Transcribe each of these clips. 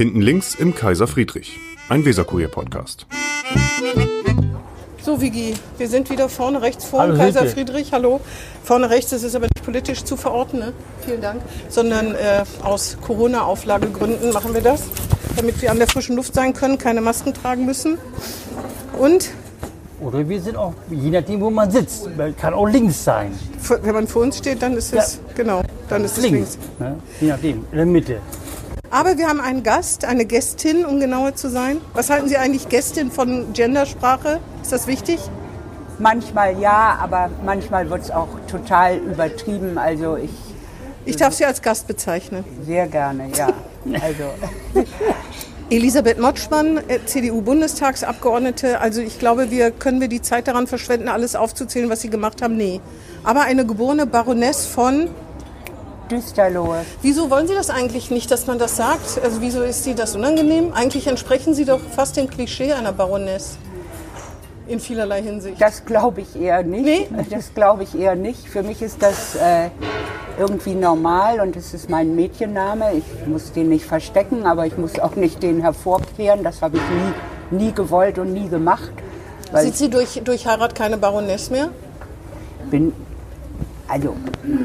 Hinten links im Kaiser Friedrich, ein Weserkurier-Podcast. So, Vigi, wir sind wieder vorne rechts vor Hallo, Kaiser. Friedrich. Hallo. Vorne rechts, das ist aber nicht politisch zu verorten, ne? vielen Dank, sondern äh, aus Corona-Auflagegründen machen wir das, damit wir an der frischen Luft sein können, keine Masken tragen müssen. Und Oder wir sind auch, je nachdem, wo man sitzt, kann auch links sein. wenn man vor uns steht, dann ist es, genau, dann ist es links. Links. Ne? Je nachdem, in der Mitte. Aber wir haben einen Gast, eine Gästin, um genauer zu sein. Was halten Sie eigentlich Gästin von Gendersprache? Ist das wichtig? Manchmal ja, aber manchmal wird es auch total übertrieben. Also ich Ich darf Sie als Gast bezeichnen. sehr gerne, ja. Also Elisabeth Motschmann, äh, CDU-Bundestagsabgeordnete. Also ich glaube, wir können wir die Zeit daran verschwenden, alles aufzuzählen, was Sie gemacht haben? Nee. Aber eine geborene Baroness von. Düsterlohe. Wieso wollen Sie das eigentlich nicht, dass man das sagt? Also wieso ist Sie das unangenehm? Eigentlich entsprechen Sie doch fast dem Klischee einer Baroness. In vielerlei Hinsicht. Das glaube ich eher nicht. Nee? Das glaube ich eher nicht. Für mich ist das äh, irgendwie normal und es ist mein Mädchenname. Ich muss den nicht verstecken, aber ich muss auch nicht den hervorkehren. Das habe ich nie, nie gewollt und nie gemacht. Sind Sie durch, durch Heirat keine Baroness mehr? bin, also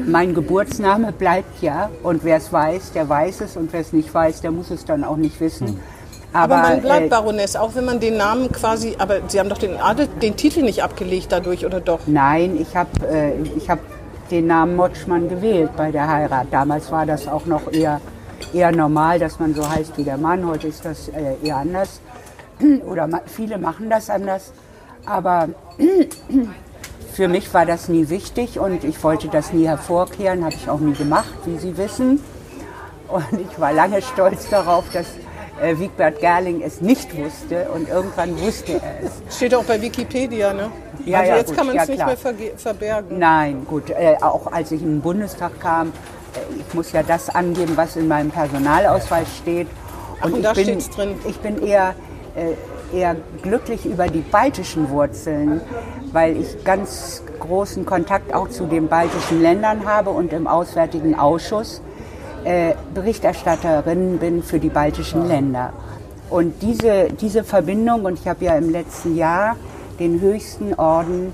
mein Geburtsname bleibt ja und wer es weiß, der weiß es und wer es nicht weiß, der muss es dann auch nicht wissen. Aber, man bleibt äh, Baroness, auch wenn man den Namen quasi. Aber Sie haben doch den, Adel, den Titel nicht abgelegt dadurch, oder doch? Nein, ich habe äh, ich hab den Namen Motschmann gewählt bei der Heirat. Damals war das auch noch eher, eher normal, dass man so heißt wie der Mann. Heute ist das äh, eher anders. Oder ma viele machen das anders. Aber für mich war das nie wichtig und ich wollte das nie hervorkehren, habe ich auch nie gemacht, wie Sie wissen. Und ich war lange stolz darauf, dass äh, Wigbert Gerling es nicht wusste und irgendwann wusste er es. Steht auch bei Wikipedia, ne? Ja, also ja, jetzt gut, kann man ja, es nicht klar. mehr verbergen. Nein, gut. Äh, auch als ich in den Bundestag kam, äh, ich muss ja das angeben, was in meinem Personalausweis steht. Ach, und da bin, steht's drin. Ich bin eher, äh, eher glücklich über die baltischen Wurzeln, weil ich ganz großen Kontakt auch zu den baltischen Ländern habe und im Auswärtigen Ausschuss äh, Berichterstatterin bin für die baltischen Länder. Und diese, diese Verbindung, und ich habe ja im letzten Jahr den höchsten Orden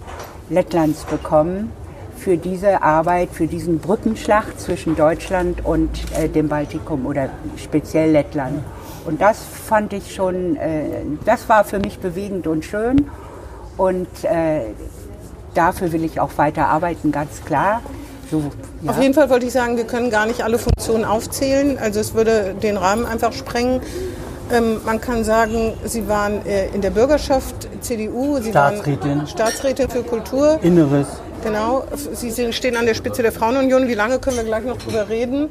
Lettlands bekommen für diese Arbeit, für diesen Brückenschlag zwischen Deutschland und äh, dem Baltikum oder speziell Lettland. Und das fand ich schon, äh, das war für mich bewegend und schön. Und äh, dafür will ich auch weiter arbeiten, ganz klar. So, ja. Auf jeden Fall wollte ich sagen, wir können gar nicht alle Funktionen aufzählen. Also es würde den Rahmen einfach sprengen. Ähm, man kann sagen, Sie waren äh, in der Bürgerschaft CDU, Sie Staatsrätin. waren Staatsrätin für Kultur. Inneres. Genau, Sie stehen an der Spitze der Frauenunion. Wie lange können wir gleich noch drüber reden?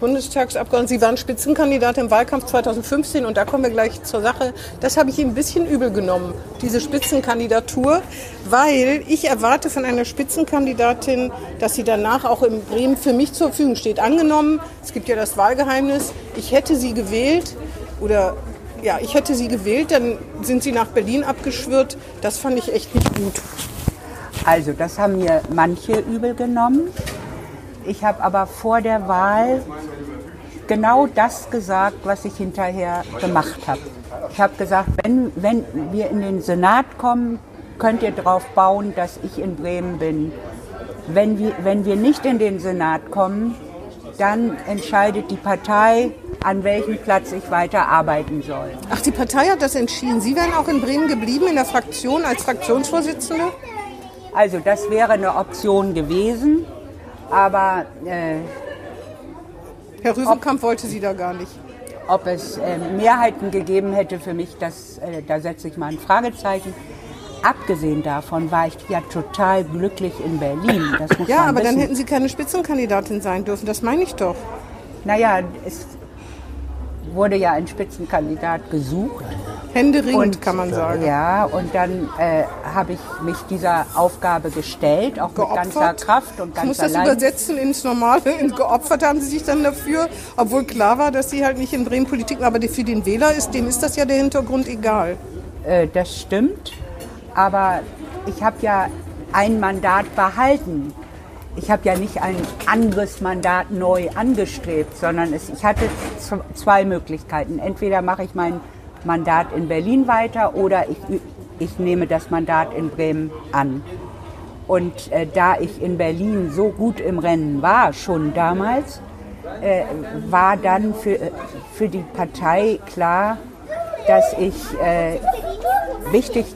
Bundestagsabgeordnete, Sie waren Spitzenkandidat im Wahlkampf 2015 und da kommen wir gleich zur Sache. Das habe ich Ihnen ein bisschen übel genommen, diese Spitzenkandidatur, weil ich erwarte von einer Spitzenkandidatin, dass sie danach auch in Bremen für mich zur Verfügung steht. Angenommen, es gibt ja das Wahlgeheimnis, ich hätte sie gewählt oder ja, ich hätte sie gewählt, dann sind sie nach Berlin abgeschwirrt. Das fand ich echt nicht gut. Also, das haben mir manche übel genommen. Ich habe aber vor der Wahl genau das gesagt, was ich hinterher gemacht habe. Ich habe gesagt, wenn, wenn wir in den Senat kommen, könnt ihr darauf bauen, dass ich in Bremen bin. Wenn wir, wenn wir nicht in den Senat kommen, dann entscheidet die Partei, an welchem Platz ich weiter arbeiten soll. Ach, die Partei hat das entschieden. Sie wären auch in Bremen geblieben in der Fraktion als Fraktionsvorsitzende? Also das wäre eine Option gewesen, aber äh, Herr Rüsenkamp wollte sie da gar nicht. Ob es äh, Mehrheiten gegeben hätte für mich, das, äh, da setze ich mal ein Fragezeichen. Abgesehen davon war ich ja total glücklich in Berlin. Ja, aber dann wissen. hätten Sie keine Spitzenkandidatin sein dürfen. Das meine ich doch. Naja, es wurde ja ein Spitzenkandidat gesucht. Händeringend, kann man sagen. Ja, und dann äh, habe ich mich dieser Aufgabe gestellt, auch mit ganzer Kraft und ich muss ganzer das Leidenschaft. übersetzen ins Normale. In geopfert haben Sie sich dann dafür, obwohl klar war, dass Sie halt nicht in Bremen Politik machen. Aber für den Wähler ist, dem ist das ja der Hintergrund egal. Äh, das stimmt, aber ich habe ja ein Mandat behalten. ich habe ja nicht ein anderes Mandat neu angestrebt, sondern es, ich hatte zwei Möglichkeiten. Entweder mache ich mein Mandat in Berlin weiter oder ich, ich nehme das Mandat in Bremen an. Und äh, da ich in Berlin so gut im Rennen war, schon damals, äh, war dann für, äh, für die Partei klar, dass ich äh, wichtig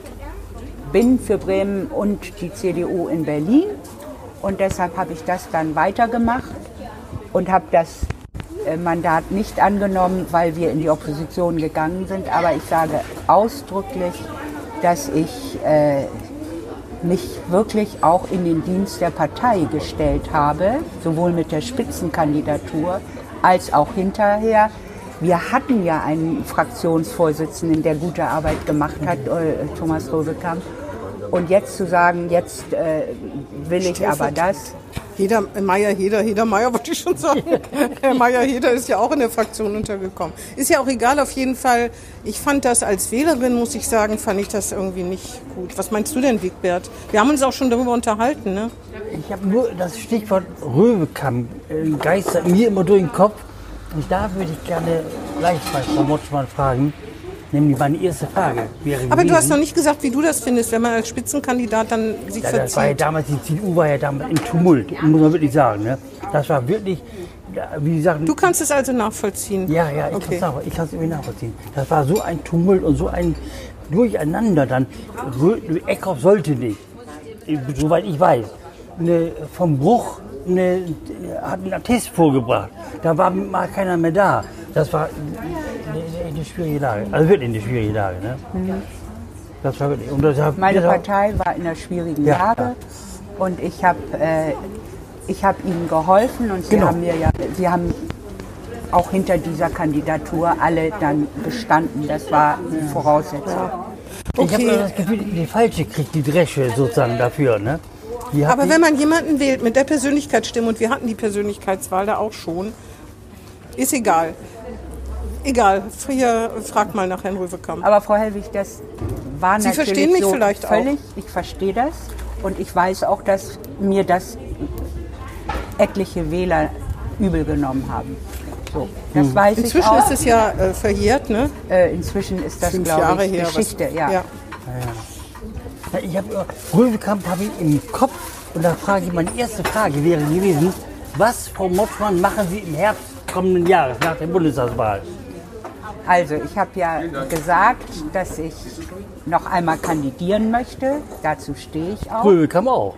bin für Bremen und die CDU in Berlin. Und deshalb habe ich das dann weitergemacht und habe das Mandat nicht angenommen, weil wir in die Opposition gegangen sind. Aber ich sage ausdrücklich, dass ich äh, mich wirklich auch in den Dienst der Partei gestellt habe, sowohl mit der Spitzenkandidatur als auch hinterher. Wir hatten ja einen Fraktionsvorsitzenden, der gute Arbeit gemacht hat, äh, Thomas Röbekamp. Und jetzt zu sagen, jetzt äh, will ich aber das, Heder, äh, Meier, Heder, Heder, Meier wollte ich schon sagen. Herr Meier, Heder ist ja auch in der Fraktion untergekommen. Ist ja auch egal, auf jeden Fall. Ich fand das als Wählerin, muss ich sagen, fand ich das irgendwie nicht gut. Was meinst du denn, Wigbert? Wir haben uns auch schon darüber unterhalten, ne? Ich habe nur das Stichwort Röwekamp äh, geistert mir immer durch den Kopf. Und da würde ich gerne gleich bei Frau Motschmann fragen, nämlich meine erste Frage wäre Aber du hast gewesen- noch nicht gesagt, wie du das findest, wenn man als Spitzenkandidat dann sich Ja, das war ja verzieht. damals, die CDU war ja damals in Tumult, muss man wirklich sagen. Ne? Das war wirklich, wie gesagt, Du kannst es also nachvollziehen. ja, ja, ich Okay. kann es irgendwie nachvollziehen. Das war so ein Tumult und so ein Durcheinander dann. Eckhoff sollte nicht, soweit ich weiß, eine, vom Bruch eine, hat einen Attest vorgebracht. Da war mal keiner mehr da. Das war eine, schwierige Lage. Also wirklich eine schwierige Lage. Ne? Das war wirklich. Und deshalb, Meine deshalb- Partei war in einer schwierigen Ja, Lage ja. und ich habe äh, ich hab ihnen geholfen und sie Genau. haben mir ja, sie haben auch hinter dieser Kandidatur alle dann bestanden. Das war die Voraussetzung. Ich habe Okay. das Gefühl, die Falsche kriegt die Dresche sozusagen dafür. Ne? Aber wenn man jemanden wählt mit der Persönlichkeitsstimme, und wir hatten die Persönlichkeitswahl da auch schon, ist egal. Egal, früher fragt mal nach Herrn Röwekamp. Aber Frau Helwig, das war Sie natürlich verstehen mich so vielleicht auch. völlig. Ich verstehe das und ich weiß auch, dass mir das etliche Wähler übel genommen haben. So, das Hm. weiß ich Inzwischen auch. ist es ja äh, verjährt, ne? äh, inzwischen ist das, Fünf glaube Jahre ich, her. Geschichte. was, ja. ja. Ja, Ich habe Röwekamp habe ich im Kopf und da frage ich meine erste Frage wäre gewesen, was Frau Motschmann machen Sie im Herbst kommenden Jahres nach der Bundestagswahl? Also, ich habe ja gesagt, dass ich noch einmal kandidieren möchte. Dazu stehe ich auch. Röwekamp auch.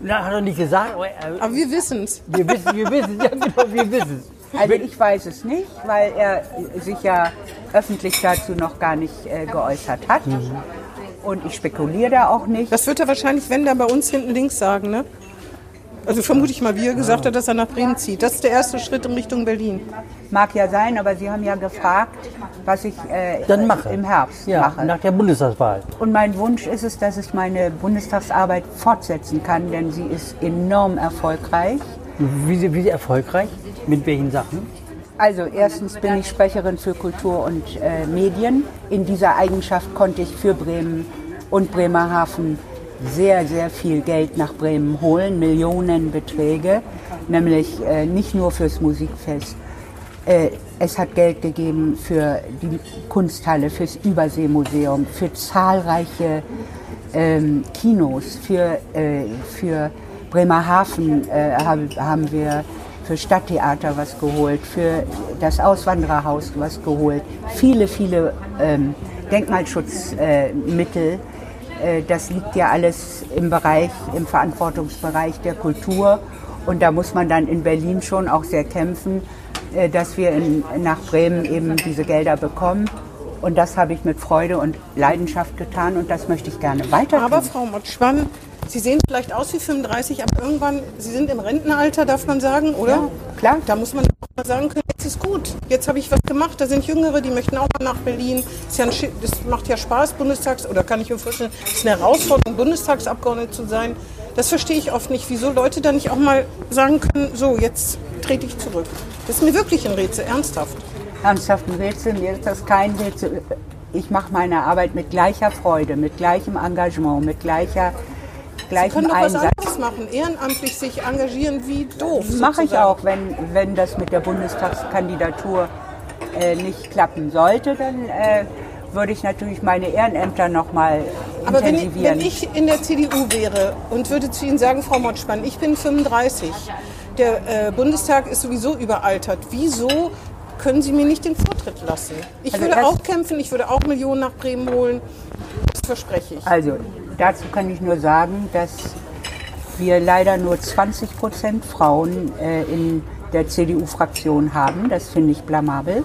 Na, hat er nicht gesagt, aber äh, Aber wir wissen es. wir wissen, wir wissen, ja genau, wir wissen es. Also ich weiß es nicht, weil er sich ja öffentlich dazu noch gar nicht äh, geäußert hat. Und ich spekuliere da auch nicht. Das wird er wahrscheinlich, wenn, dann bei uns hinten links sagen, ne? Also vermute ich mal, wie er gesagt hat, dass er nach Bremen zieht. Das ist der erste Schritt in Richtung Berlin. Mag ja sein, aber Sie haben ja gefragt, was ich äh, Dann mache. im Herbst Ja, mache. nach der Bundestagswahl. Und mein Wunsch ist es, dass ich meine Bundestagsarbeit fortsetzen kann, denn sie ist enorm erfolgreich. Wie, sie- wie sie erfolgreich? Mit welchen Sachen? Also erstens bin ich Sprecherin für Kultur und äh, Medien. In dieser Eigenschaft konnte ich für Bremen und Bremerhaven sehr, sehr viel Geld nach Bremen holen, Millionenbeträge, nämlich äh, nicht nur fürs Musikfest. Äh, es hat Geld gegeben für die Kunsthalle, fürs Überseemuseum, für zahlreiche ähm, Kinos, für, äh, für Bremerhaven äh, haben, wir für Stadttheater was geholt, für das Auswandererhaus was geholt, viele, viele ähm, Denkmalschutzmittel. Äh, das liegt ja alles im Bereich, im Verantwortungsbereich der Kultur. Und da muss man dann in Berlin schon auch sehr kämpfen, äh, dass wir in, nach Bremen eben diese Gelder bekommen. Und das habe ich mit Freude und Leidenschaft getan und das möchte ich gerne weiter Aber. Frau Motschmann, Sie sehen vielleicht aus wie 35, aber irgendwann, Sie sind im Rentenalter, darf man sagen, oder? Ja, klar. Da muss man mal sagen können, jetzt ist gut. Jetzt habe ich was gemacht. Da sind Jüngere, die möchten auch mal nach Berlin. Ist ja ein, das macht ja Spaß, Bundestags, oder kann ich mir vorstellen, es ist eine Herausforderung, Bundestagsabgeordnete zu sein. Das verstehe ich oft nicht, wieso Leute da nicht auch mal sagen können, so, jetzt trete ich zurück. Das ist mir wirklich ein Rätsel, ernsthaft. Ernsthaften Rätsel, mir ist das kein Rätsel. Ich mache meine Arbeit mit gleicher Freude, mit gleichem Engagement, mit gleicher gleich Sie können doch was Einsatz. anderes machen. Ehrenamtlich sich engagieren wie doof. Mache ich auch, wenn, wenn das mit der Bundestagskandidatur äh, nicht klappen sollte, dann äh, würde ich natürlich meine Ehrenämter nochmal Aber wenn ich, wenn ich in der CDU wäre und würde zu Ihnen sagen, Frau Motschmann, ich bin 35, der äh, Bundestag ist sowieso überaltert. Wieso können Sie mir nicht den Vortritt lassen? Ich Also würde auch kämpfen, ich würde auch Millionen nach Bremen holen. Das verspreche ich. Also, dazu kann ich nur sagen, dass wir leider nur 20 Prozent Frauen äh, in der CDU-Fraktion haben. Das finde ich blamabel.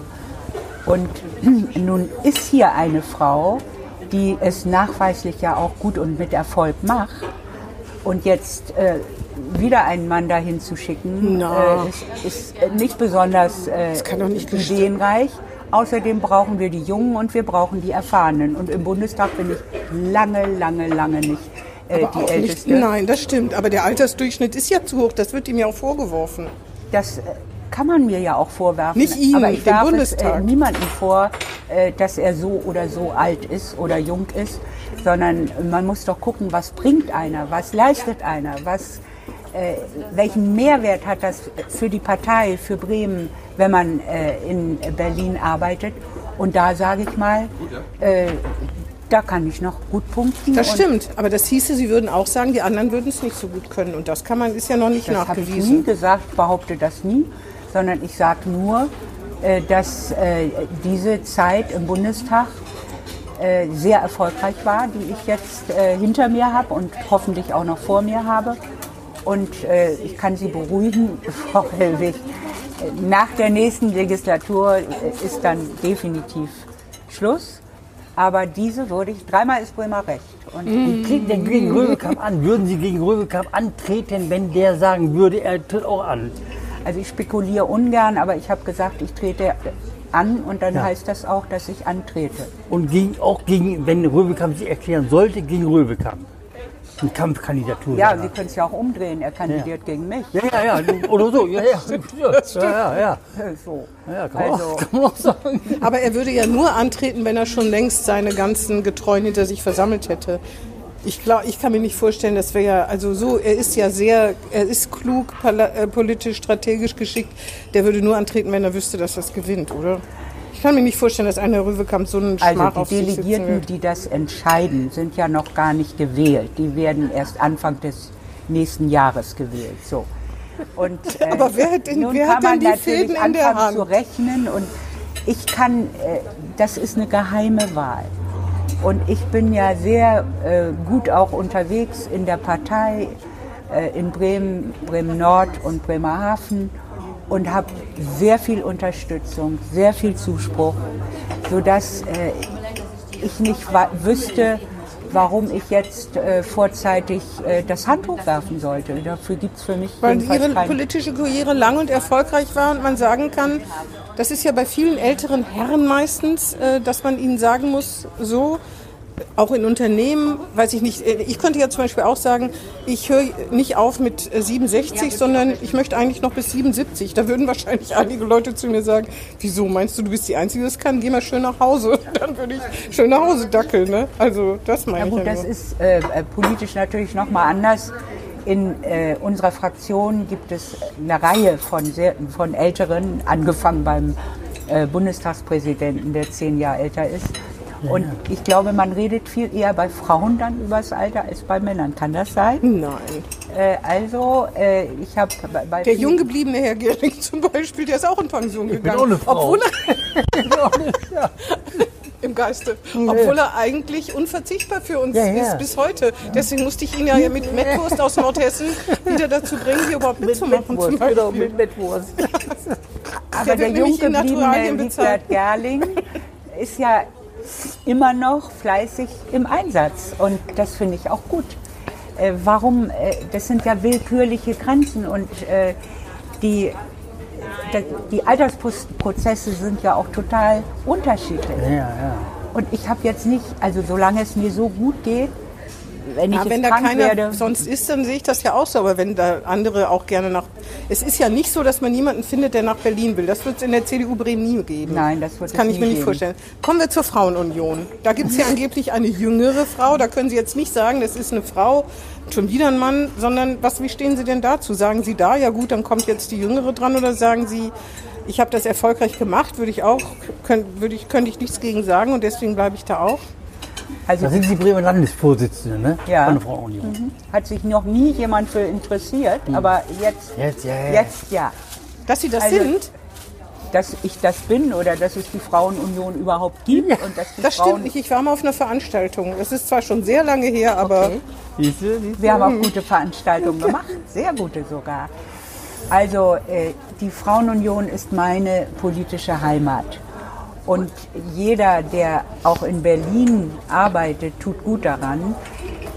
Und nun ist hier eine Frau, die es nachweislich ja auch gut und mit Erfolg macht. Und jetzt äh, wieder einen Mann dahin zu schicken, Na. äh, ist, ist nicht besonders äh, ideenreich. Außerdem brauchen wir die Jungen und wir brauchen die Erfahrenen. Und im Bundestag bin ich lange, lange, lange nicht äh, die auch Älteste. Nicht, nein, das stimmt. Aber der Altersdurchschnitt ist ja zu hoch. Das wird ihm ja auch vorgeworfen. Das äh, kann man mir ja auch vorwerfen. Nicht Ihnen, aber ich dem darf es äh, Bundestag. niemandem vor, äh, dass er so oder so alt ist oder jung ist, sondern man muss doch gucken, was bringt einer, was leistet einer, was, äh, welchen Mehrwert hat das für die Partei, für Bremen, wenn man äh, in Berlin arbeitet. Und da sage ich mal, äh, da kann ich noch gut punkten. Das stimmt. Aber das hieße, Sie würden auch sagen, die anderen würden es nicht so gut können. Und das kann man, ist ja noch nicht Das habe ich nie nachgewiesen. gesagt, behaupte das nie, sondern ich sage nur, äh, dass äh, diese Zeit im Bundestag äh, sehr erfolgreich war, die ich jetzt äh, hinter mir habe und hoffentlich auch noch vor mir habe. Und äh, ich kann Sie beruhigen, Frau Hellwig, äh, nach der nächsten Legislatur äh, ist dann definitiv Schluss. Aber diese würde ich, dreimal ist Bremer recht. Und Wie treten denn gegen Röbekamp an? Würden Sie gegen Röbekamp antreten, wenn der sagen würde, er tritt auch an? Also ich spekuliere ungern, aber ich habe gesagt, ich trete an und dann Ja. heißt das auch, dass ich antrete. Und gegen, auch gegen, wenn Röbekamp sich erklären sollte, gegen Röbekamp. Eine Kampfkandidatur. Ja. Sie können es ja auch umdrehen, er kandidiert gegen mich. ja, ja, ja, oder so. Ja, ja, ja, ja, ja. So. ja kann, man Also- auch, kann man auch sagen. Aber er würde ja nur antreten, wenn er schon längst seine ganzen Getreuen hinter sich versammelt hätte. Ich glaube, ich kann mir nicht vorstellen, dass wir ja, also so, er ist ja sehr, er ist klug, äh, politisch, strategisch geschickt. Der würde nur antreten, wenn er wüsste, dass er es gewinnt, oder? Ich kann mir nicht vorstellen, dass einer Röwekamp so einen Schmach Also die Delegierten, die das entscheiden, sind ja noch gar nicht gewählt. Die werden erst Anfang des nächsten Jahres gewählt. So. Und, äh, Aber wer hat denn- nun wer kann hat man denn die Fäden in der Hand? zu rechnen und ich kann, äh, das ist eine geheime Wahl. Und ich bin ja sehr äh, gut auch unterwegs in der Partei äh, in Bremen, Bremen Nord und Bremerhaven und habe sehr viel Unterstützung, sehr viel Zuspruch, sodass äh, ich nicht wüsste, warum ich jetzt äh, vorzeitig äh, das Handtuch werfen sollte. Dafür gibt es für mich Weil ihre politische Karriere lang und erfolgreich war und man sagen kann, das ist ja bei vielen älteren Herren meistens, äh, dass man ihnen sagen muss, so, auch in Unternehmen, weiß ich nicht, äh, ich könnte ja zum Beispiel auch sagen, ich höre nicht auf mit äh, 67, sondern ich möchte eigentlich noch bis 77. Da würden wahrscheinlich einige Leute zu mir sagen, wieso meinst du, du bist die Einzige, die das kann, geh mal schön nach Hause. Dann würde ich schön nach Hause dackeln. Ne? Also das meine Ja ich gut, ja das ist äh, äh, politisch natürlich nochmal anders. In äh, unserer Fraktion gibt es eine Reihe von, sehr, von Älteren, angefangen beim äh, Bundestagspräsidenten, der zehn Jahre älter ist. Und ich glaube, man redet viel eher bei Frauen dann über das Alter als bei Männern. Kann das sein? Nein. Äh, also, äh, ich habe bei, bei Der jung gebliebene Herr Gehring zum Beispiel, der ist auch in Pension gegangen. auch eine Frau. Obwohl er, Im Geiste. Obwohl er eigentlich unverzichtbar für uns Ja, ja. ist bis heute. Deswegen musste ich ihn ja mit Mettwurst aus Nordhessen wieder dazu bringen, hier überhaupt mitzumachen. Zum Mettwurst, Beispiel. genau, mit Mettwurst. Aber Der der, jung nämlich in Naturalien gebliebene Gerling ist ja immer noch fleißig im Einsatz und das finde ich auch gut. Äh, warum? Äh, das sind ja willkürliche Grenzen und äh, die, die Altersprozesse sind ja auch total unterschiedlich. Ja, ja. Und ich habe jetzt nicht, also solange es mir so gut geht, wenn ich Ja, wenn da keiner werde, sonst ist, dann sehe ich das ja auch so. Aber wenn da andere auch gerne nach. Es ist ja nicht so, dass man niemanden findet, der nach Berlin will. Das wird es in der CDU Bremen nie geben. Nein, das wird Das kann es ich mir nicht geben. vorstellen. Kommen wir zur Frauenunion. Da gibt es ja angeblich eine jüngere Frau. Da können Sie jetzt nicht sagen, das ist eine Frau, schon wieder ein Mann, sondern was, wie stehen Sie denn dazu? Sagen Sie da, ja gut, dann kommt jetzt die Jüngere dran oder sagen Sie, ich habe das erfolgreich gemacht, würde ich auch, könnt, würde ich, könnte ich nichts gegen sagen und deswegen bleibe ich da auch. Also Da sind Sie Bremer Landesvorsitzende, ne? Ja. Von der Frauenunion. hat sich noch nie jemand für interessiert, aber jetzt, Jetzt, ja, ja. jetzt ja. Dass Sie das Also, sind, Dass ich das bin oder dass es die Frauenunion überhaupt gibt und dass die das Frauen stimmt nicht. Ich war mal auf einer Veranstaltung. Es ist zwar schon sehr lange her, aber Okay. Siehst du, siehst du? Wir haben auch gute Veranstaltungen gemacht, sehr gute sogar. Also äh, die Frauenunion ist meine politische Heimat. Und jeder, der auch in Berlin arbeitet, tut gut daran,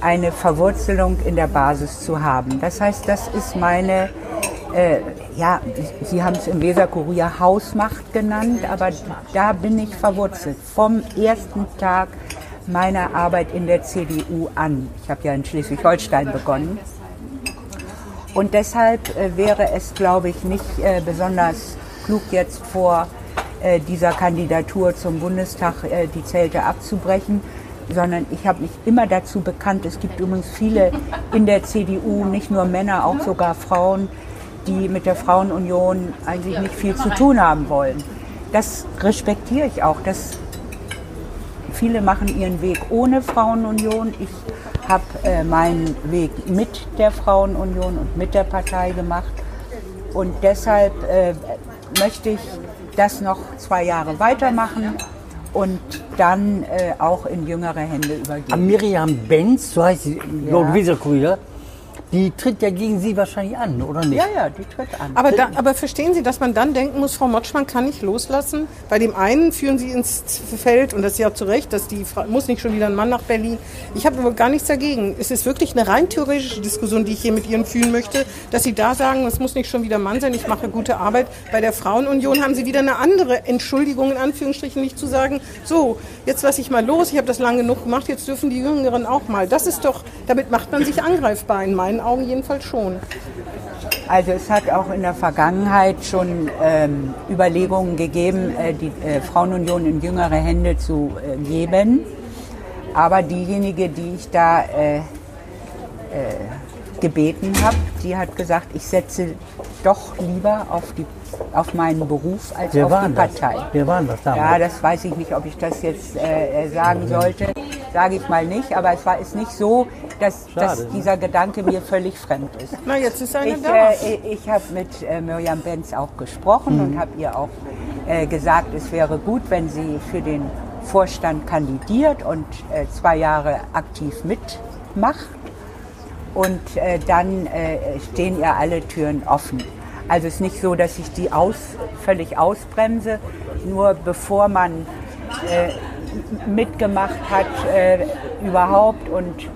eine Verwurzelung in der Basis zu haben. Das heißt, das ist meine, äh, ja, Sie haben es im Weserkurier Hausmacht genannt, aber da bin ich verwurzelt. Vom ersten Tag meiner Arbeit in der CDU an. Ich habe ja in Schleswig-Holstein begonnen. Und deshalb äh, wäre es, glaube ich, nicht äh, besonders klug, jetzt vor dieser Kandidatur zum Bundestag äh, die Zelte abzubrechen, sondern ich habe mich immer dazu bekannt. Es gibt übrigens viele in der CDU, nicht nur Männer, auch sogar Frauen, die mit der Frauenunion eigentlich nicht viel zu tun haben wollen. Das respektiere ich auch. Das Viele machen ihren Weg ohne Frauenunion. Ich habe äh, meinen Weg mit der Frauenunion und mit der Partei gemacht. Und deshalb äh, möchte ich das noch zwei Jahre weitermachen und dann äh, auch in jüngere Hände übergeben. Miriam Benz, so heißt sie, laut Weserkurier, die tritt ja gegen Sie wahrscheinlich an, oder nicht? Ja, ja, die tritt an. Aber, da, aber verstehen Sie, dass man dann denken muss, Frau Motschmann kann nicht loslassen? Bei dem einen führen Sie ins Feld, und das ist ja zu Recht, dass die Frau, muss nicht schon wieder ein Mann nach Berlin. Ich habe aber gar nichts dagegen. Es ist wirklich eine rein theoretische Diskussion, die ich hier mit Ihnen führen möchte, dass Sie da sagen, es muss nicht schon wieder ein Mann sein, ich mache gute Arbeit. Bei der Frauenunion haben Sie wieder eine andere Entschuldigung, in Anführungsstrichen, nicht zu sagen, so, jetzt lasse ich mal los, ich habe das lange genug gemacht, jetzt dürfen die Jüngeren auch mal. Das ist doch, damit macht man sich angreifbar, in meinen Augen jedenfalls schon. Also es hat auch in der Vergangenheit schon ähm, Überlegungen gegeben, äh, die äh, Frauenunion in jüngere Hände zu äh, geben. Aber diejenige, die ich da äh, äh, gebeten habe, die hat gesagt, ich setze doch lieber auf, die, auf meinen Beruf als Wer auf die das? Partei. Wer war das damals? Ja, das weiß ich nicht, ob ich das jetzt äh, äh, sagen sollte. Sage ich mal nicht. Aber es war ist nicht so, dass, dass Schade, ne? dieser Gedanke mir völlig fremd ist. Na, jetzt ist eine Ich, da. äh, ich habe mit äh, Miriam Benz auch gesprochen und habe ihr auch äh, gesagt, es wäre gut, wenn sie für den Vorstand kandidiert und äh, zwei Jahre aktiv mitmacht. Und äh, dann äh, stehen ihr alle Türen offen. Also es ist nicht so, dass ich die aus, völlig ausbremse, nur bevor man äh, mitgemacht hat äh, überhaupt und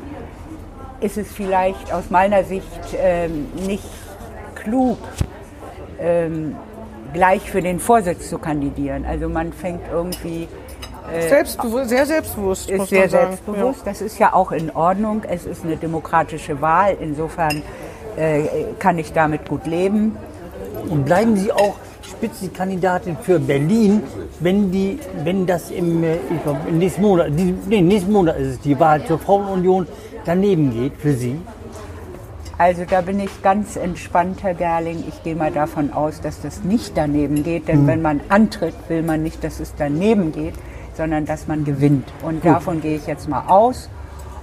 ist es vielleicht aus meiner Sicht ähm, nicht klug, ähm, gleich für den Vorsitz zu kandidieren. Also man fängt irgendwie, Selbstbewusst, sehr selbstbewusst, ist sehr sagen. selbstbewusst. Das ist ja auch in Ordnung. Es ist eine demokratische Wahl. Insofern äh, kann ich damit gut leben. Und bleiben Sie auch Spitzenkandidatin für Berlin, wenn die, wenn das im, äh, glaub, nächsten Monat, nee, nächsten Monat ist es die Wahl zur Frauenunion daneben geht für Sie. Also da bin ich ganz entspannt, Herr Gerling. Ich gehe mal davon aus, dass das nicht daneben geht. Denn wenn man antritt, will man nicht, dass es daneben geht, sondern dass man gewinnt. Und davon gehe ich jetzt mal aus.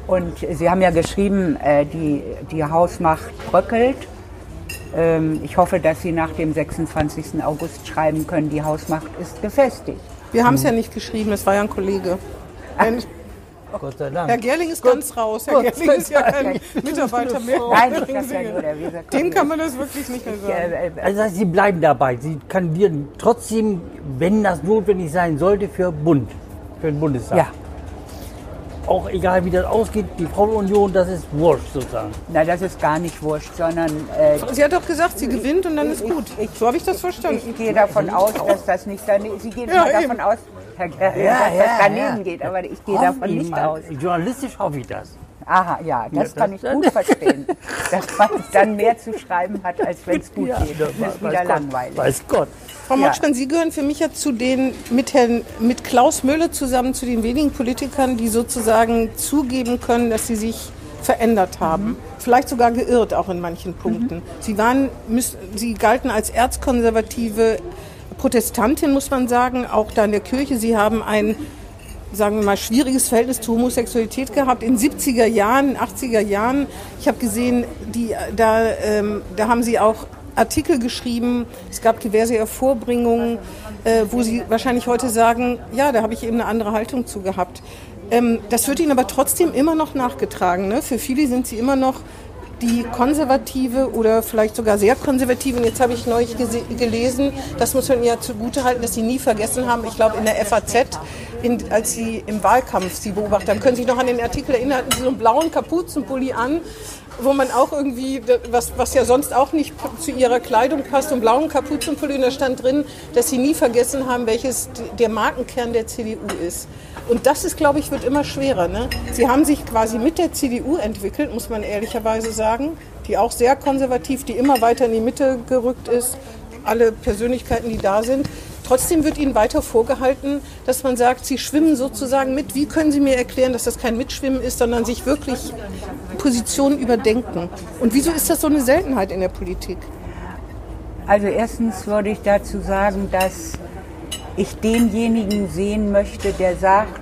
Und Sie haben ja geschrieben, äh, die, die Hausmacht bröckelt. Ähm, ich hoffe, dass Sie nach dem 26. August schreiben können, die Hausmacht ist gefestigt. Wir haben es ja nicht geschrieben, es war ja ein Kollege. Gott sei Dank. Herr Gerling ist ganz raus. Herr Gerling ist ja kein Mitarbeiter mehr. Nein, ich das ja nur der Weser. Dem kann man das wirklich nicht mehr sagen. Äh, äh, Also Sie bleiben dabei. Sie kandidieren trotzdem, wenn das notwendig sein sollte, für Bund, für den Bundestag. ja. Auch egal, wie das ausgeht, die Frauenunion, das ist wurscht sozusagen. Na, das ist gar nicht wurscht, sondern äh, Sie hat doch gesagt, sie gewinnt und dann ist gut. ich- So habe ich das verstanden. Ich gehe davon aus, dass das nicht daneben Sie gehen Ja, eben. davon aus, Herr Gerling, Ja, dass ja, das daneben ja. geht, aber ich gehe davon ich nicht mal. aus. Journalistisch hoffe ich das. Aha, ja, das kann ich gut verstehen. Dass man dann mehr zu schreiben hat, als wenn es gut Ja, geht. Das ist wieder langweilig. Weiß Gott. Frau Ja. Motschmann, Sie gehören für mich ja zu den, mit, Herrn, mit Klaus Mülle zusammen zu den wenigen Politikern, die sozusagen zugeben können, dass sie sich verändert haben. Vielleicht sogar geirrt, auch in manchen Punkten. Sie, waren, müß- sie galten als erzkonservative Protestantin, muss man sagen, auch da in der Kirche. Sie haben ein sagen wir mal, schwieriges Verhältnis zur Homosexualität gehabt in 70er Jahren, 80er Jahren. Ich habe gesehen, die, da, ähm, da haben sie auch Artikel geschrieben. Es gab diverse Hervorbringungen, äh, wo sie wahrscheinlich heute sagen, ja, da habe ich eben eine andere Haltung zu gehabt. Ähm, das wird ihnen aber trotzdem immer noch nachgetragen. Ne? Für viele sind sie immer noch die konservative oder vielleicht sogar sehr konservative. Und jetzt habe ich neulich gelesen, das muss man ihr zugutehalten, dass sie nie vergessen haben, ich glaube in der FAZ, in, als sie im Wahlkampf sie beobachtet haben, können Sie sich noch an den Artikel erinnern, hatten sie so einen blauen Kapuzenpulli an, wo man auch irgendwie, was, was ja sonst auch nicht zu ihrer Kleidung passt, einen blauen Kapuzenpulli und da stand drin, dass sie nie vergessen haben, welches der Markenkern der CDU ist. Und das ist, glaube ich, wird immer schwerer. Ne? Sie haben sich quasi mit der CDU entwickelt, muss man ehrlicherweise sagen, die auch sehr konservativ, die immer weiter in die Mitte gerückt ist, alle Persönlichkeiten, die da sind. Trotzdem wird Ihnen weiter vorgehalten, dass man sagt, Sie schwimmen sozusagen mit. Wie können Sie mir erklären, dass das kein Mitschwimmen ist, sondern sich wirklich Positionen überdenken? Und wieso ist das so eine Seltenheit in der Politik? Also erstens würde ich dazu sagen, dass ich denjenigen sehen möchte, der sagt,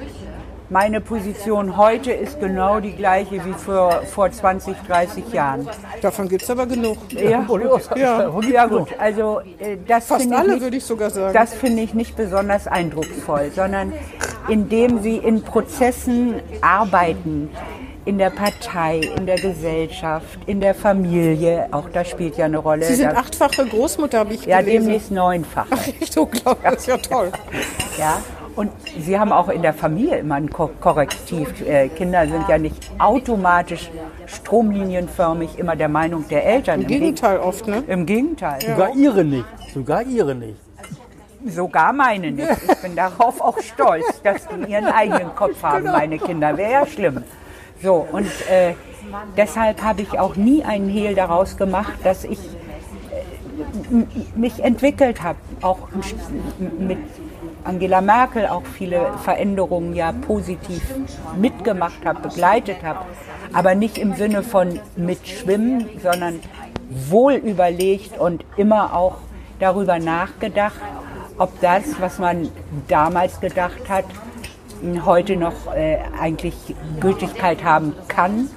meine Position heute ist genau die gleiche wie vor, vor 20, 30 Jahren. Davon gibt es aber genug. Ja, Ja. ja gut, also äh, das Fast alle, nicht- würde ich sogar sagen. Das finde ich nicht besonders eindrucksvoll, sondern indem sie in Prozessen arbeiten, in der Partei, in der Gesellschaft, in der Familie, auch das spielt ja eine Rolle. Sie sind Da- achtfache Großmutter, habe ich ja, gelesen. demnächst neunfach. Echt unglaublich, das ist ja toll. Ja, und sie haben auch in der Familie immer ein Ko Korrektiv. Äh, Kinder sind ja nicht automatisch stromlinienförmig immer der Meinung der Eltern. Im Gegenteil oft, ne? Im Gegenteil. Sogar ihre nicht. Sogar ihre nicht. Sogar meine nicht. Ich bin darauf auch stolz, dass die ihren eigenen Kopf haben, meine Kinder. Wäre ja schlimm. So, und äh, deshalb habe ich auch nie einen Hehl daraus gemacht, dass ich äh, mich entwickelt habe. Auch mit Angela Merkel auch viele Veränderungen ja positiv mitgemacht habe, begleitet habe. Aber nicht im Sinne von mitschwimmen, sondern wohl überlegt und immer auch darüber nachgedacht, ob das, was man damals gedacht hat, heute noch äh, eigentlich Gültigkeit haben kann.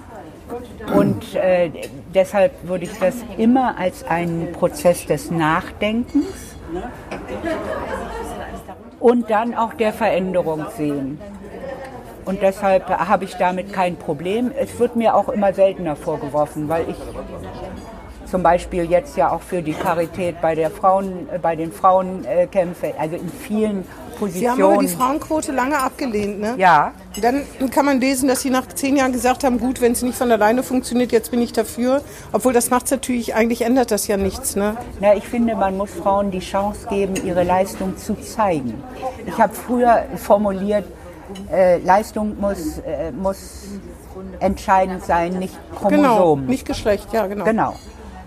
Und äh, deshalb würde ich das immer als einen Prozess des Nachdenkens und dann auch der Veränderung sehen. Und deshalb habe ich damit kein Problem. Es wird mir auch immer seltener vorgeworfen, weil ich zum Beispiel jetzt ja auch für die Karität bei, der Frauen, äh, bei den Frauen äh, kämpfe, also in vielen Sie haben aber die. Frauenquote lange abgelehnt, ne? Ja, Dann kann man lesen, dass Sie nach zehn Jahren gesagt haben, gut, wenn es nicht von alleine funktioniert, jetzt bin ich dafür. Obwohl das macht natürlich, eigentlich ändert das ja nichts, ne? Na, ich finde, man muss Frauen die Chance geben, ihre Leistung zu zeigen. Ich habe früher formuliert, äh, Leistung muss, äh, muss entscheidend sein, nicht Genau, Chromosom. nicht Geschlecht, ja, genau. Genau.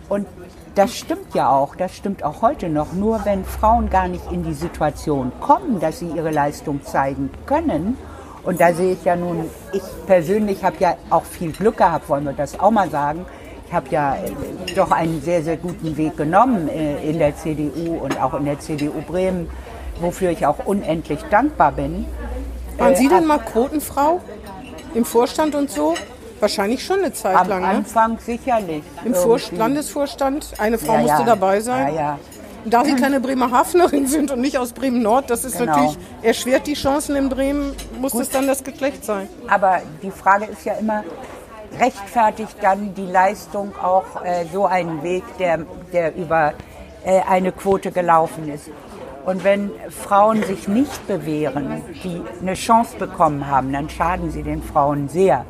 Und das stimmt ja auch, das stimmt auch heute noch. Nur wenn Frauen gar nicht in die Situation kommen, dass sie ihre Leistung zeigen können, und da sehe ich ja nun, ich persönlich habe ja auch viel Glück gehabt, wollen wir das auch mal sagen. Ich habe ja äh, doch einen sehr, sehr guten Weg genommen äh, in der CDU und auch in der CDU Bremen, wofür ich auch unendlich dankbar bin. Waren Äh, Sie denn mal Quotenfrau im Vorstand und so? Wahrscheinlich schon eine Zeit Am lang, ne? Anfang sicherlich. Im irgendwie. Vor Landesvorstand, eine Frau Ja, musste ja. dabei sein. Ja, Da Sie keine Bremerhavenerin sind und nicht aus Bremen-Nord, das ist Genau. natürlich erschwert die Chancen in Bremen, muss es dann das Geschlecht sein. Aber die Frage ist ja immer, rechtfertigt dann die Leistung auch äh, so einen Weg, der, der über äh, eine Quote gelaufen ist? Und wenn Frauen sich nicht bewähren, die eine Chance bekommen haben, dann schaden sie den Frauen sehr.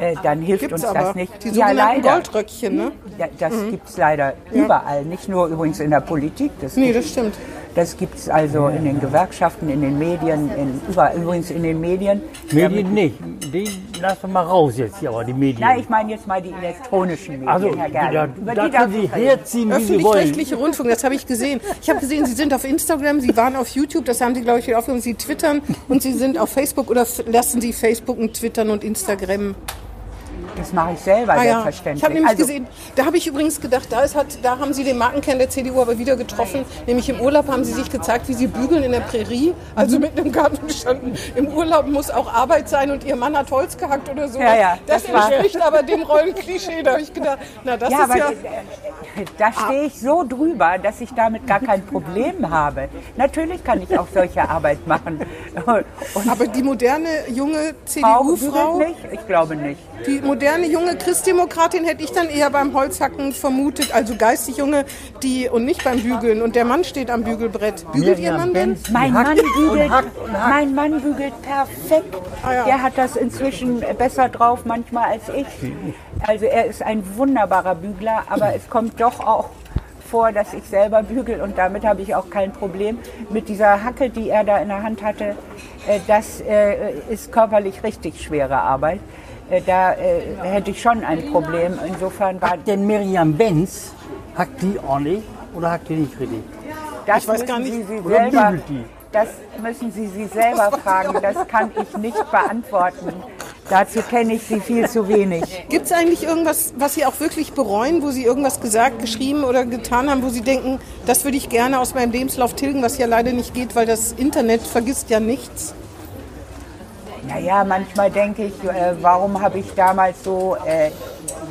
Äh, dann hilft Gibt's uns aber. das nicht. Die sogenannten leider. Goldröckchen, ne? Ja, das gibt's leider überall, nicht nur übrigens in der Politik. Das Nee, gibt- das stimmt. Das gibt es also in den Gewerkschaften, in den Medien, in, überall, übrigens in den Medien. Medien nicht. Die lassen wir mal raus jetzt hier, aber die Medien. Nein, ich meine jetzt mal die elektronischen Medien, also, Herr Gerling. da, Über da können Sie herziehen, wie Sie wollen. Öffentlich-rechtliche Rundfunk, das habe ich gesehen. Ich habe gesehen, Sie sind auf Instagram, Sie waren auf YouTube, das haben Sie, glaube ich, wieder aufgenommen. Sie twittern und Sie sind auf Facebook oder f- lassen Sie Facebook und Twittern und Instagram? Das mache ich selber, Ah, ja. selbstverständlich. Ich habe nämlich also, gesehen, da habe ich übrigens gedacht, da, ist, hat, da haben Sie den Markenkern der CDU aber wieder getroffen. Nämlich im Urlaub haben Sie sich gezeigt, wie Sie bügeln in der Prärie, also mit einem Garten gestanden. Im Urlaub muss auch Arbeit sein und Ihr Mann hat Holz gehackt oder so. Ja, ja, das das war- entspricht aber dem Rollenklischee. Da habe ich gedacht, na das ja, ist aber ja... da stehe ich so drüber, dass ich damit gar kein Problem habe. Natürlich kann ich auch solche Arbeit machen. Und Aber die moderne junge CDU-Frau? Ich glaube nicht. die moderne junge Christdemokratin hätte ich dann eher beim Holzhacken vermutet, also geistig junge, die und nicht beim Bügeln. Und der Mann steht am Bügelbrett. Bügelt Ihr Mann denn? Mein Mann, bügelt, hackt und hackt. mein Mann bügelt perfekt. Ah, ja. Der hat das inzwischen besser drauf manchmal als ich. Also er ist ein wunderbarer Bügler, aber es kommt doch auch vor, dass ich selber bügel und damit habe ich auch kein Problem. Mit dieser Hacke, die er da in der Hand hatte, äh, das äh, ist körperlich richtig schwere Arbeit. Äh, Da äh, hätte ich schon ein Problem. Insofern war Denn Miriam Benz, hackt die ordentlich oder hackt die nicht richtig? Das Ich weiß müssen gar nicht. Sie, sie Oder selber, die? das müssen Sie sie selber fragen. Das kann ich nicht beantworten. Dazu kenne ich Sie viel zu wenig. Gibt es eigentlich irgendwas, was Sie auch wirklich bereuen, wo Sie irgendwas gesagt, geschrieben oder getan haben, wo Sie denken, das würde ich gerne aus meinem Lebenslauf tilgen, was ja leider nicht geht, weil das Internet vergisst ja nichts? Naja, manchmal denke ich, äh, warum habe ich damals so äh,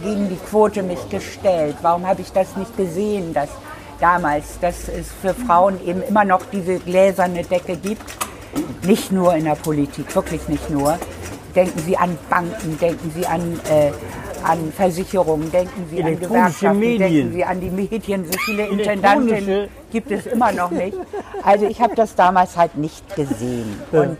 gegen die Quote mich gestellt? Warum habe ich das nicht gesehen, dass damals, dass es für Frauen eben immer noch diese gläserne Decke gibt? Nicht nur in der Politik, wirklich nicht nur. Denken Sie an Banken, denken Sie an, äh, an Versicherungen, denken Sie an Gewerkschaften, Medien. denken Sie an die Medien. So viele Intendantinnen gibt es immer noch nicht. Also ich habe das damals halt nicht gesehen. Und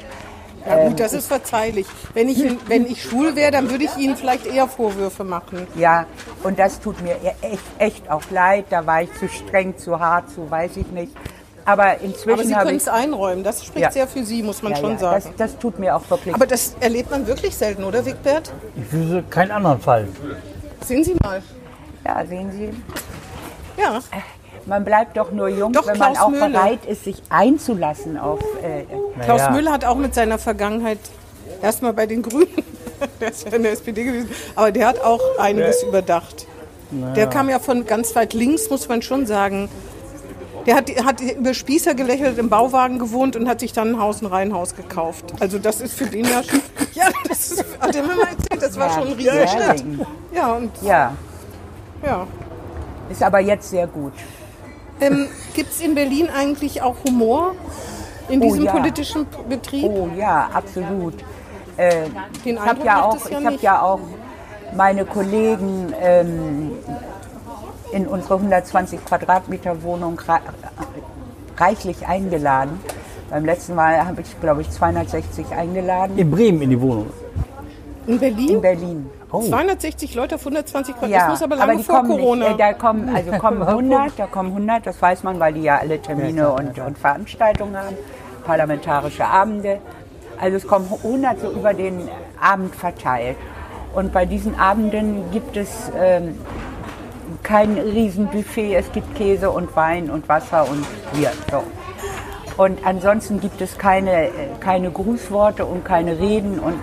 Ja gut, das ist verzeihlich. Wenn ich, wenn ich schwul wäre, dann würde ich Ihnen vielleicht eher Vorwürfe machen. Ja, und das tut mir echt, echt auch leid. Da war ich zu streng, zu hart, zu weiß ich nicht. Aber Aber inzwischen Sie habe können ich. es einräumen. Das spricht Ja. sehr für Sie, muss man Ja, schon ja, sagen. das, das tut mir auch wirklich. Aber das erlebt man wirklich selten, oder Wigbert? Ich wüsste keinen anderen Fall. Sehen Sie mal. ja, sehen Sie, Ja. Man bleibt doch nur jung, Doch, wenn man Klaus auch Möhle. bereit ist, sich einzulassen auf. Äh, Klaus Naja. Müller hat auch mit seiner Vergangenheit erstmal bei den Grünen, der ist ja in der SPD gewesen, aber der hat auch einiges überdacht. Der kam ja von ganz weit links, muss man schon sagen. Der hat, hat über Spießer gelächelt, im Bauwagen gewohnt und hat sich dann ein Haus, ein Reihenhaus gekauft. Also das ist für den ja schon, ja, das ist, hat er mir mal erzählt, das war Ja, schon ein Riesenschritt. Ja, und ja, ja. ist aber jetzt sehr gut. Ähm, Gibt es in Berlin eigentlich auch Humor in Oh, diesem ja. politischen Betrieb? Oh ja, absolut. Äh, Den ich habe ja auch, ja ich habe nicht. ja auch meine Kollegen ähm, in unsere 120 Quadratmeter Wohnung rei- reichlich eingeladen. Beim letzten Mal habe ich, glaube ich, 260 eingeladen In Bremen in die Wohnung. In Berlin? in Berlin. Oh. 260 Leute auf 120 Quadratmeter. das muss aber lange die vor kommen Corona. Nicht. Äh, Da kommen, also kommen 100, da kommen 100, das weiß man, weil die ja alle Termine Ja, und, und Veranstaltungen haben, parlamentarische Abende. Also es kommen 100 so über den Abend verteilt. Und bei diesen Abenden gibt es ähm, kein Riesenbuffet, es gibt Käse und Wein und Wasser und Bier. So. Und ansonsten gibt es keine, äh, keine Grußworte und keine Reden. Und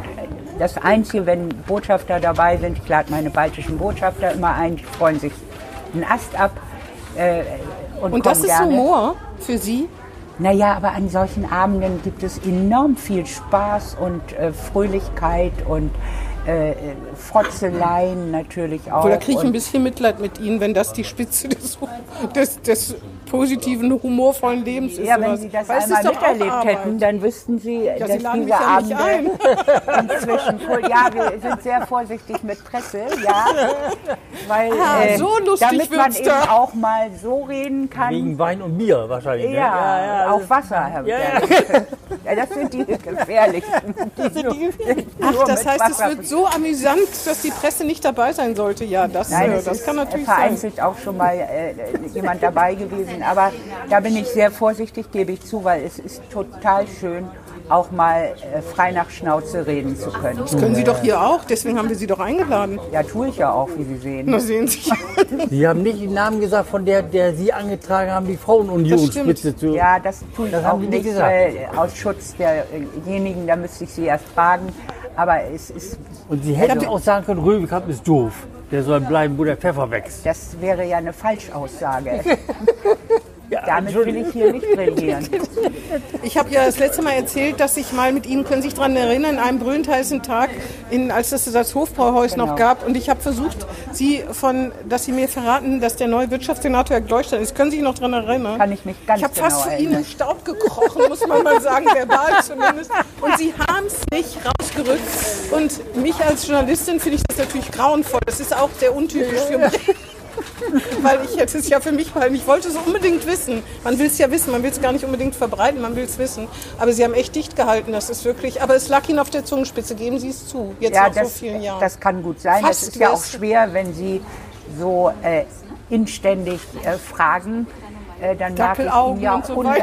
das Einzige, wenn Botschafter dabei sind, ich lade meine baltischen Botschafter immer ein, die freuen sich einen Ast ab. Äh, und Und das ist gerne. Humor für Sie? Naja, aber an solchen Abenden gibt es enorm viel Spaß und äh, Fröhlichkeit und äh, Frotzeleien natürlich auch. Oder kriege ich ein bisschen Mitleid mit Ihnen, wenn das die Spitze des, des, des positiven, humorvollen Lebens ist? Ja, wenn? Sie das Weil es einmal miterlebt hätten, dann wüssten Sie, Ja, dass Sie diese ja Abende ein. inzwischen voll, ja, wir sind sehr vorsichtig mit Presse, ja, weil Ah, äh, so lustig damit man eben da. auch mal so reden kann. Wegen Wein und Bier wahrscheinlich. ne? ja, auch Wasser, Herr Ja. Ja, das sind die gefährlichsten. Die nur- die Ach, das mit heißt, es Wasser wird so so amüsant, dass die Presse nicht dabei sein sollte. Ja, das, Nein, äh, das ist kann natürlich sein. vereinzelt auch schon mal äh, jemand dabei gewesen. Aber da bin ich sehr vorsichtig, gebe ich zu, weil es ist total schön, auch mal äh, frei nach Schnauze reden zu können. Das können Sie doch hier auch, deswegen haben wir Sie doch eingeladen. Ja, tue ich ja auch, wie Sie sehen. Da sehen Sie. Sie haben nicht den Namen gesagt, von der, der Sie angetragen haben, die Das Frauenunionsspitze zu. Ja, das tue ich Das auch nicht nicht, gesagt. weil aus Schutz derjenigen, da müsste ich Sie erst fragen. Aber es ist, Und Sie hätten auch sagen können, Röwekamp ist doof. Der soll bleiben, wo der Pfeffer wächst. das wäre ja eine Falschaussage. Ja, Damit will ich hier nicht brillieren. Ich habe ja das letzte Mal erzählt, dass ich mal mit Ihnen, können Sie sich daran erinnern, einem brühend heißen Tag, in, als es das Hofbrauhaus Genau. noch gab. Und ich habe versucht, Sie von, dass Sie mir verraten, dass der neue Wirtschaftssenator Herr Gleustein ist. Können Sie sich noch daran erinnern? Kann ich mich ganz Ich habe genau fast erinnern. Ihnen im Staub gekrochen, muss man mal sagen, verbal zumindest. Und Sie haben es nicht rausgerückt. Und mich als Journalistin finde ich das natürlich grauenvoll. Das ist auch sehr untypisch für mich. Weil ich hätte es ja für mich behalten. Ich wollte es unbedingt wissen. Man will es ja wissen, man will es gar nicht unbedingt verbreiten, man will es wissen. Aber Sie haben echt dicht gehalten, das ist wirklich. Aber es lag Ihnen auf der Zungenspitze, geben Sie es zu, jetzt Ja, nach so das, vielen Jahren. das kann gut sein. Fast das ist ja auch schwer, wenn Sie so äh, inständig äh, fragen. Äh, dann mag ich Ihnen ja auch so ungern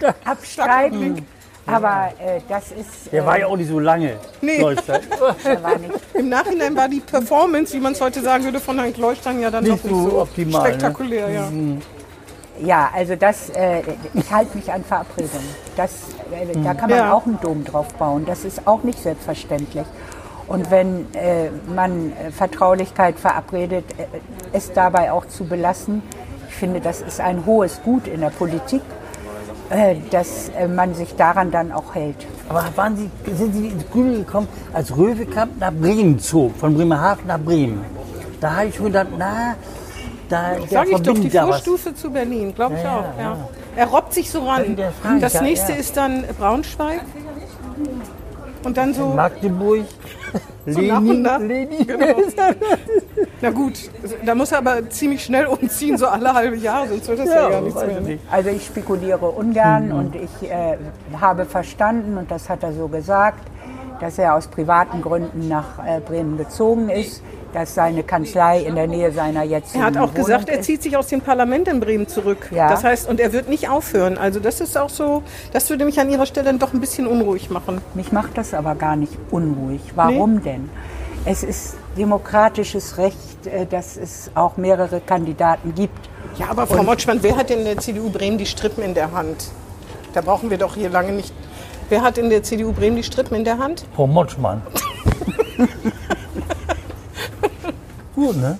das abstreiten. Aber äh, das ist. Der äh, war ja auch nicht so lange. Nee. Leuchter. der war nicht Im Nachhinein war die Performance, wie man es heute sagen würde, von Herrn Kleustein ja dann Nicht doch nicht so so optimal, ne? spektakulär. Ja. Ja, also das, äh, ich halte mich an Verabredungen. Das, äh, da kann man Ja. auch einen Dom drauf bauen. Das ist auch nicht selbstverständlich. Und wenn äh, man äh, Vertraulichkeit verabredet, äh, es dabei auch zu belassen, ich finde, das ist ein hohes Gut in der Politik, äh, dass äh, man sich daran dann auch hält. Aber waren Sie, sind Sie ins Grüne gekommen, als Röwekamp nach Bremen zog, von Bremerhaven nach Bremen? Da habe ich schon gedacht, na, da Sag ich doch, die da was. Vorstufe zu Berlin, glaube ich Ja, auch. ja, Ja. Er robbt sich so ran. Das nächste ja. ist dann Braunschweig. Und dann so, Magdeburg, so Lenin, nach. Lenin. Genau. Na gut, da muss er aber ziemlich schnell umziehen, so alle halbe Jahre, sonst wird das ja, gar nichts mehr. nicht. Also ich spekuliere ungern und ich äh, habe verstanden, und das hat er so gesagt, dass er aus privaten Gründen nach äh, Bremen gezogen ist, dass seine Kanzlei in der Nähe seiner jetzigen Er hat auch Wohnung gesagt, er zieht sich aus dem Parlament in Bremen zurück. Ja. Das heißt, und er wird nicht aufhören. Also das ist auch so, das würde mich an Ihrer Stelle dann doch ein bisschen unruhig machen. Mich macht das aber gar nicht unruhig. Warum denn? Es ist demokratisches Recht, äh, dass es auch mehrere Kandidaten gibt. Ja, aber Frau Motschmann, wer hat in der CDU Bremen die Strippen in der Hand? Da brauchen wir doch hier lange nicht. Wer hat in der CDU Bremen die Strippen in der Hand? Frau Motschmann. Gut, ne?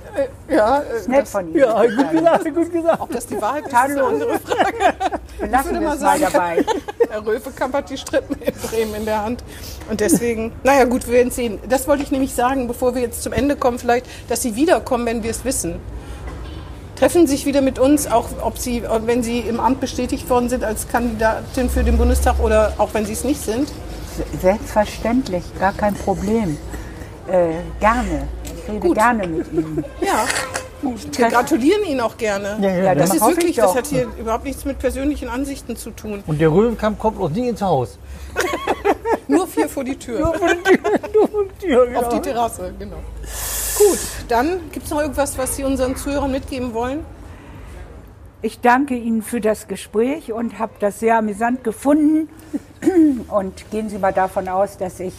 Ja, Nett von Ihnen. Ja, gut gesagt, gut gesagt. ob das die Wahrheit ist, ist eine andere Frage. Lassen würde wir mal sagen- dabei. Herr Röwekamp hat die Strippen in Bremen in der Hand. Und deswegen, naja gut, wir werden sehen. Das wollte ich nämlich sagen, bevor wir jetzt zum Ende kommen, vielleicht, dass Sie wiederkommen, wenn wir es wissen. Treffen Sie sich wieder mit uns, auch ob Sie, wenn Sie im Amt bestätigt worden sind als Kandidatin für den Bundestag oder auch wenn Sie es nicht sind. Selbstverständlich, gar kein Problem. Äh, gerne. Ich rede Gut. gerne mit Ihnen. Ja. Wir gratulieren Ihnen auch gerne. Ja, ja, das ist wirklich, das hat hier überhaupt nichts mit persönlichen Ansichten zu tun. Und der Röwekamp kommt noch nie ins Haus. Nur vier vor die Tür. Ja, Auf die Terrasse, genau. Gut, dann gibt es noch irgendwas, was Sie unseren Zuhörern mitgeben wollen? Ich danke Ihnen für das Gespräch und habe das sehr amüsant gefunden. Und gehen Sie mal davon aus, dass ich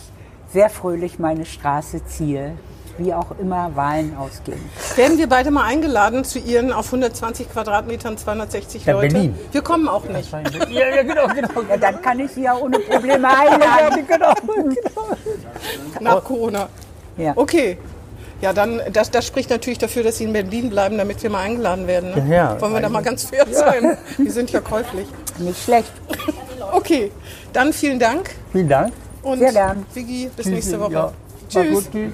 sehr fröhlich meine Straße ziehe, wie auch immer Wahlen ausgehen. Werden wir beide mal eingeladen zu Ihren auf 120 Quadratmetern 260 Ja, Leute? Berlin. Wir kommen auch nicht. Ja, ja, genau, genau. Ja, dann kann ich Sie ja ohne Probleme einladen. genau. Nach Corona. Ja. Okay. Ja, dann, das, das spricht natürlich dafür, dass Sie in Berlin bleiben, damit wir mal eingeladen werden. Ne? Ja, Wollen wir da mal ganz fair sein? Wir sind ja käuflich. Nicht schlecht. Okay, dann vielen Dank Vielen Dank. und Sehr gern. Vicky, bis nächste Woche. Ja. Tschüss. tschüss.